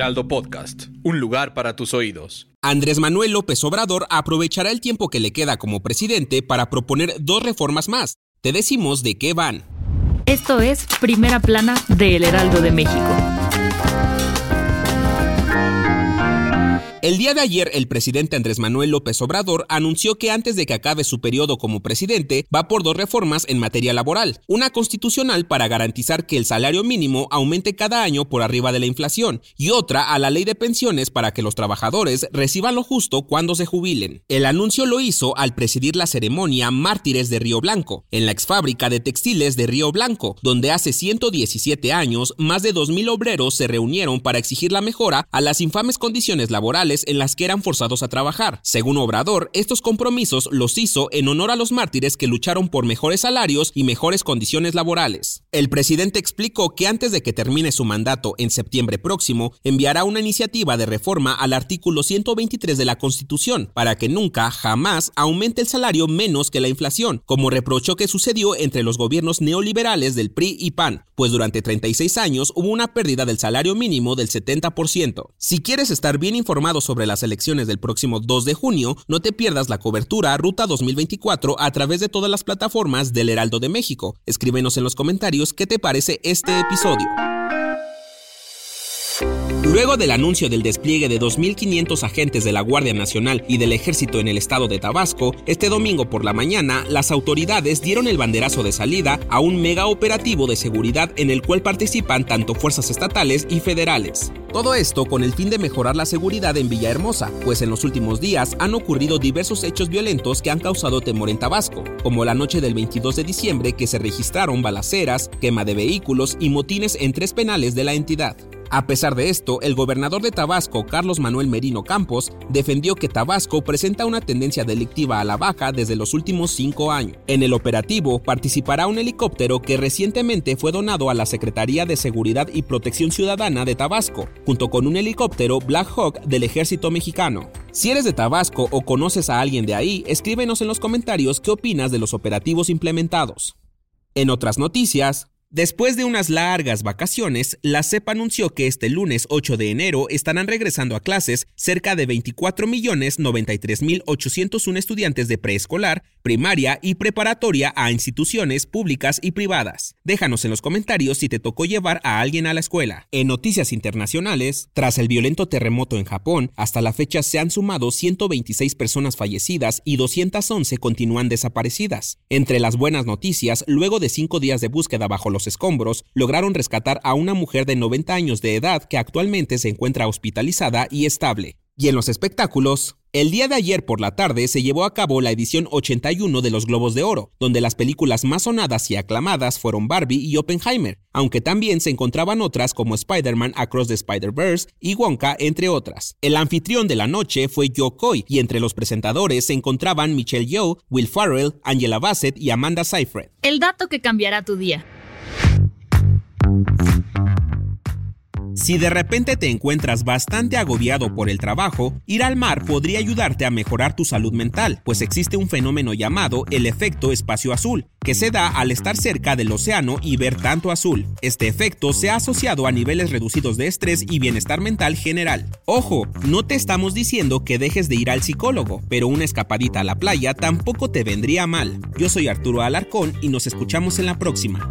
Heraldo Podcast, un lugar para tus oídos. Andrés Manuel López Obrador aprovechará el tiempo que le queda como presidente para proponer dos reformas más. Te decimos de qué van. Esto es Primera Plana de El Heraldo de México. El día de ayer, el presidente Andrés Manuel López Obrador anunció que antes de que acabe su periodo como presidente, va por dos reformas en materia laboral. Una constitucional para garantizar que el salario mínimo aumente cada año por arriba de la inflación y otra a la ley de pensiones para que los trabajadores reciban lo justo cuando se jubilen. El anuncio lo hizo al presidir la ceremonia Mártires de Río Blanco, en la exfábrica de textiles de Río Blanco, donde hace 117 años más de 2.000 obreros se reunieron para exigir la mejora a las infames condiciones laborales en las que eran forzados a trabajar. Según Obrador, estos compromisos los hizo en honor a los mártires que lucharon por mejores salarios y mejores condiciones laborales. El presidente explicó que antes de que termine su mandato en septiembre próximo, enviará una iniciativa de reforma al artículo 123 de la Constitución para que nunca, jamás, aumente el salario menos que la inflación, como reprochó que sucedió entre los gobiernos neoliberales del PRI y PAN, pues durante 36 años hubo una pérdida del salario mínimo del 70%. Si quieres estar bien informado sobre las elecciones del próximo 2 de junio, no te pierdas la cobertura Ruta 2024 a través de todas las plataformas del Heraldo de México. Escríbenos en los comentarios qué te parece este episodio. Luego del anuncio del despliegue de 2.500 agentes de la Guardia Nacional y del Ejército en el estado de Tabasco, este domingo por la mañana, las autoridades dieron el banderazo de salida a un mega operativo de seguridad en el cual participan tanto fuerzas estatales y federales. Todo esto con el fin de mejorar la seguridad en Villahermosa, pues en los últimos días han ocurrido diversos hechos violentos que han causado temor en Tabasco, como la noche del 22 de diciembre que se registraron balaceras, quema de vehículos y motines en tres penales de la entidad. A pesar de esto, el gobernador de Tabasco, Carlos Manuel Merino Campos, defendió que Tabasco presenta una tendencia delictiva a la baja desde los últimos cinco años. En el operativo participará un helicóptero que recientemente fue donado a la Secretaría de Seguridad y Protección Ciudadana de Tabasco, junto con un helicóptero Black Hawk del ejército mexicano. Si eres de Tabasco o conoces a alguien de ahí, escríbenos en los comentarios qué opinas de los operativos implementados. En otras noticias, Después de unas largas vacaciones, la CEP anunció que este lunes 8 de enero estarán regresando a clases cerca de 24.093.801 estudiantes de preescolar, primaria y preparatoria a instituciones públicas y privadas. Déjanos en los comentarios si te tocó llevar a alguien a la escuela. En noticias internacionales, tras el violento terremoto en Japón, hasta la fecha se han sumado 126 personas fallecidas y 211 continúan desaparecidas. Entre las buenas noticias, luego de cinco días de búsqueda bajo los escombros, lograron rescatar a una mujer de 90 años de edad que actualmente se encuentra hospitalizada y estable. Y en los espectáculos, el día de ayer por la tarde se llevó a cabo la edición 81 de los Globos de Oro, donde las películas más sonadas y aclamadas fueron Barbie y Oppenheimer, aunque también se encontraban otras como Spider-Man Across the Spider-Verse y Wonka, entre otras. El anfitrión de la noche fue Joe Coy, y entre los presentadores se encontraban Michelle Yeoh, Will Farrell, Angela Bassett y Amanda Seyfried. El dato que cambiará tu día. Si de repente te encuentras bastante agobiado por el trabajo, ir al mar podría ayudarte a mejorar tu salud mental, pues existe un fenómeno llamado el efecto espacio azul, que se da al estar cerca del océano y ver tanto azul. Este efecto se ha asociado a niveles reducidos de estrés y bienestar mental general. Ojo, no te estamos diciendo que dejes de ir al psicólogo, pero una escapadita a la playa tampoco te vendría mal. Yo soy Arturo Alarcón y nos escuchamos en la próxima.